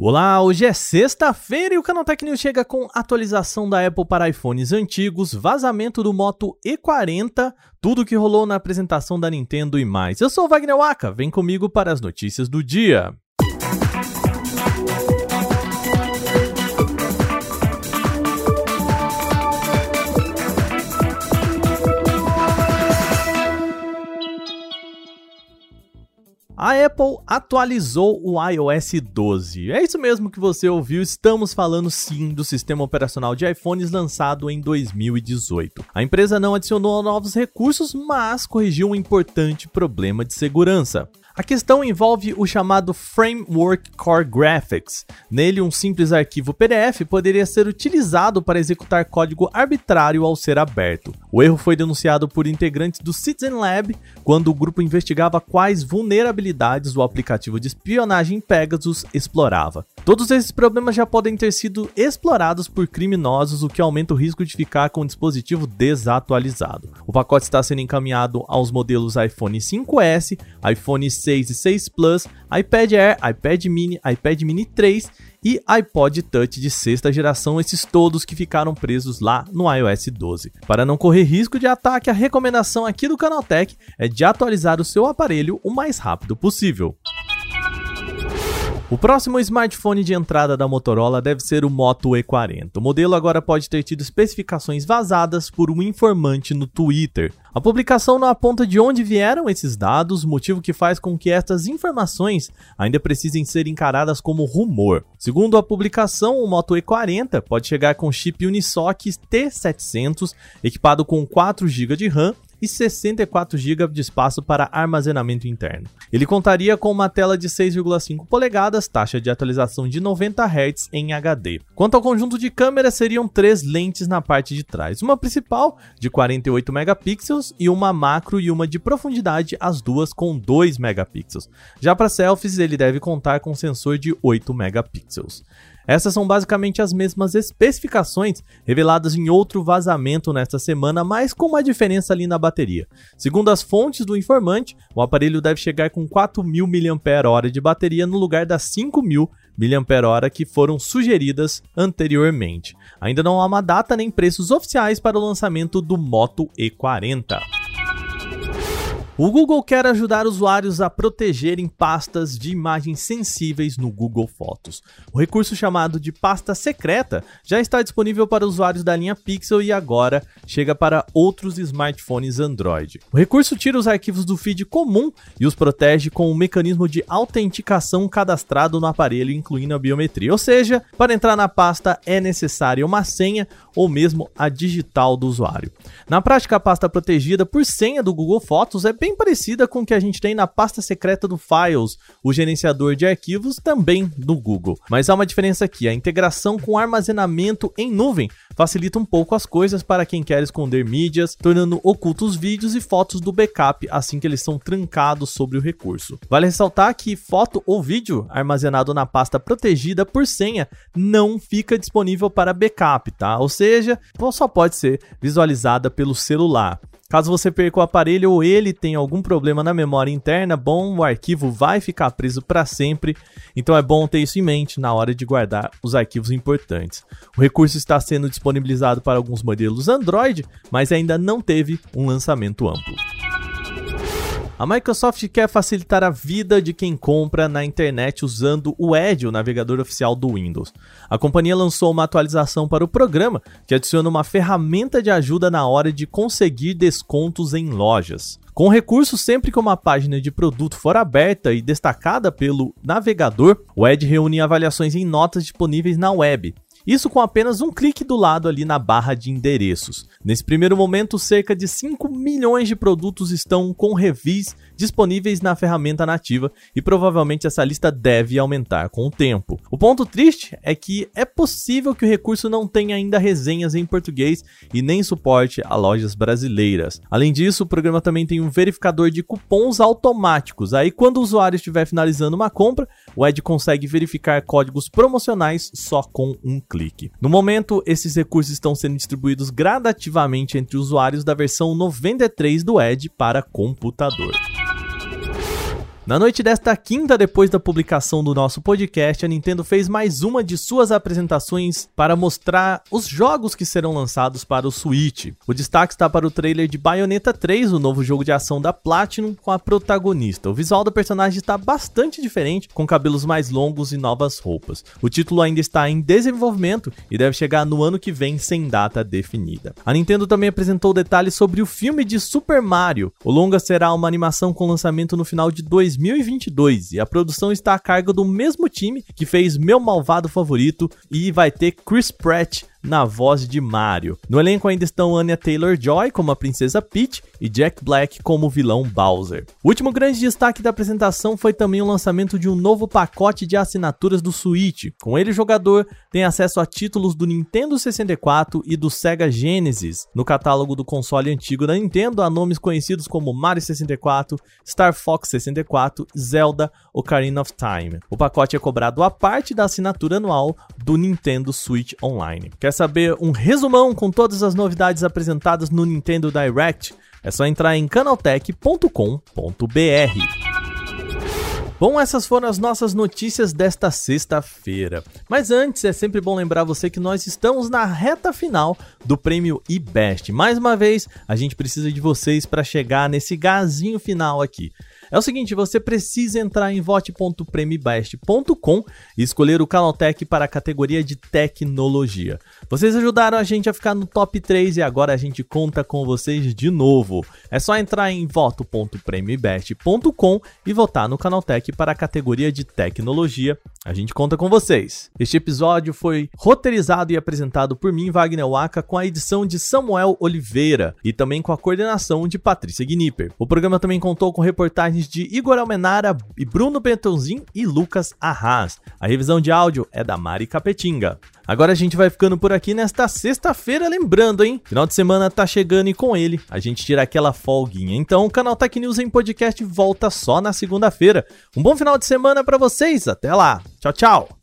Olá, hoje é sexta-feira e o Canaltech News chega com atualização da Apple para iPhones antigos, vazamento do Moto E40, tudo que rolou na apresentação da Nintendo e mais. Eu sou o Wagner Waka, vem comigo para as notícias do dia. A Apple atualizou o iOS 12. É isso mesmo que você ouviu, estamos falando sim do sistema operacional de iPhones lançado em 2018. A empresa não adicionou novos recursos, mas corrigiu um importante problema de segurança. A questão envolve o chamado Framework Core Graphics. Nele, um simples arquivo PDF poderia ser utilizado para executar código arbitrário ao ser aberto. O erro foi denunciado por integrantes do Citizen Lab quando o grupo investigava quais vulnerabilidades o aplicativo de espionagem Pegasus explorava. Todos esses problemas já podem ter sido explorados por criminosos, o que aumenta o risco de ficar com o dispositivo desatualizado. O pacote está sendo encaminhado aos modelos iPhone 5S, iPhone 6 6 e 6 Plus, iPad Air, iPad Mini, iPad Mini 3 e iPod Touch de sexta geração, esses todos que ficaram presos lá no iOS 12. Para não correr risco de ataque, a recomendação aqui do Canaltech é de atualizar o seu aparelho o mais rápido possível. O próximo smartphone de entrada da Motorola deve ser o Moto E40. O modelo agora pode ter tido especificações vazadas por um informante no Twitter. A publicação não aponta de onde vieram esses dados, motivo que faz com que estas informações ainda precisem ser encaradas como rumor. Segundo a publicação, o Moto E40 pode chegar com chip Unisoc T700, equipado com 4 GB de RAM e 64 GB de espaço para armazenamento interno. Ele contaria com uma tela de 6,5 polegadas, taxa de atualização de 90 Hz em HD. Quanto ao conjunto de câmeras, seriam três lentes na parte de trás, uma principal de 48 megapixels e uma macro e uma de profundidade, as duas com 2 megapixels. Já para selfies, ele deve contar com sensor de 8 megapixels. Essas são basicamente as mesmas especificações reveladas em outro vazamento nesta semana, mas com uma diferença ali na bateria. Segundo as fontes do informante, o aparelho deve chegar com 4.000 mAh de bateria no lugar das 5.000 mAh que foram sugeridas anteriormente. Ainda não há uma data nem preços oficiais para o lançamento do Moto E40. O Google quer ajudar usuários a protegerem pastas de imagens sensíveis no Google Fotos. O recurso chamado de pasta secreta já está disponível para usuários da linha Pixel e agora chega para outros smartphones Android. O recurso tira os arquivos do feed comum e os protege com um mecanismo de autenticação cadastrado no aparelho, incluindo a biometria. Ou seja, para entrar na pasta é necessária uma senha ou mesmo a digital do usuário. Na prática, a pasta protegida por senha do Google Fotos é bem bem parecida com o que a gente tem na pasta secreta do Files, o gerenciador de arquivos também do Google. Mas há uma diferença aqui: a integração com armazenamento em nuvem facilita um pouco as coisas para quem quer esconder mídias, tornando ocultos vídeos e fotos do backup assim que eles são trancados sobre o recurso. Vale ressaltar que foto ou vídeo armazenado na pasta protegida por senha não fica disponível para backup, tá? Ou seja, só pode ser visualizada pelo celular. Caso você perca o aparelho ou ele tenha algum problema na memória interna, bom, o arquivo vai ficar preso para sempre, então é bom ter isso em mente na hora de guardar os arquivos importantes. O recurso está sendo disponibilizado para alguns modelos Android, mas ainda não teve um lançamento amplo. A Microsoft quer facilitar a vida de quem compra na internet usando o Edge, o navegador oficial do Windows. A companhia lançou uma atualização para o programa que adiciona uma ferramenta de ajuda na hora de conseguir descontos em lojas. Com recurso, sempre que uma página de produto for aberta e destacada pelo navegador, o Edge reúne avaliações em notas disponíveis na web. Isso com apenas um clique do lado ali na barra de endereços. Nesse primeiro momento, cerca de 5 milhões de produtos estão com reviews disponíveis na ferramenta nativa e provavelmente essa lista deve aumentar com o tempo. O ponto triste é que é possível que o recurso não tenha ainda resenhas em português e nem suporte a lojas brasileiras. Além disso, o programa também tem um verificador de cupons automáticos. Aí, quando o usuário estiver finalizando uma compra, o Ed consegue verificar códigos promocionais só com um clique. No momento, esses recursos estão sendo distribuídos gradativamente entre usuários da versão 93 do Ed para computador. Na noite desta quinta, depois da publicação do nosso podcast, a Nintendo fez mais uma de suas apresentações para mostrar os jogos que serão lançados para o Switch. O destaque está para o trailer de Bayonetta 3, o novo jogo de ação da Platinum, com a protagonista. O visual do personagem está bastante diferente, com cabelos mais longos e novas roupas. O título ainda está em desenvolvimento e deve chegar no ano que vem sem data definida. A Nintendo também apresentou detalhes sobre o filme de Super Mario. O longa será uma animação com lançamento no final de 2020 2022 e a produção está a cargo do mesmo time que fez Meu Malvado Favorito e vai ter Chris Pratt na voz de Mario. No elenco ainda estão Anya Taylor-Joy como a princesa Peach e Jack Black como o vilão Bowser. O último grande destaque da apresentação foi também o lançamento de um novo pacote de assinaturas do Switch. Com ele, o jogador tem acesso a títulos do Nintendo 64 e do Sega Genesis. No catálogo do console antigo da Nintendo há nomes conhecidos como Mario 64, Star Fox 64, Zelda, Ocarina of Time. O pacote é cobrado à parte da assinatura anual do Nintendo Switch Online. Quer saber um resumão com todas as novidades apresentadas no Nintendo Direct? É só entrar em canaltech.com.br. Bom, essas foram as nossas notícias desta sexta-feira. Mas antes, é sempre bom lembrar você que nós estamos na reta final do prêmio eBest. Mais uma vez, a gente precisa de vocês para chegar nesse gazinho final aqui. É o seguinte, você precisa entrar em vote.premibest.com e escolher o Canaltech para a categoria de tecnologia. Vocês ajudaram a gente a ficar no top 3 e agora a gente conta com vocês de novo. É só entrar em voto.premibest.com e votar no Canaltech para a categoria de tecnologia. A gente conta com vocês. Este episódio foi roteirizado e apresentado por mim, Wagner Waka, com a edição de Samuel Oliveira e também com a coordenação de Patrícia Gnipper. O programa também contou com reportagens de Igor Almenara e Bruno Bentonzin e Lucas Arras. A revisão de áudio é da Mari Capetinga. Agora a gente vai ficando por aqui nesta sexta-feira, lembrando, hein? Final de semana tá chegando e com ele a gente tira aquela folguinha. Então o canal Tech News em podcast volta só na segunda-feira. Um bom final de semana para vocês, até lá. Tchau, tchau.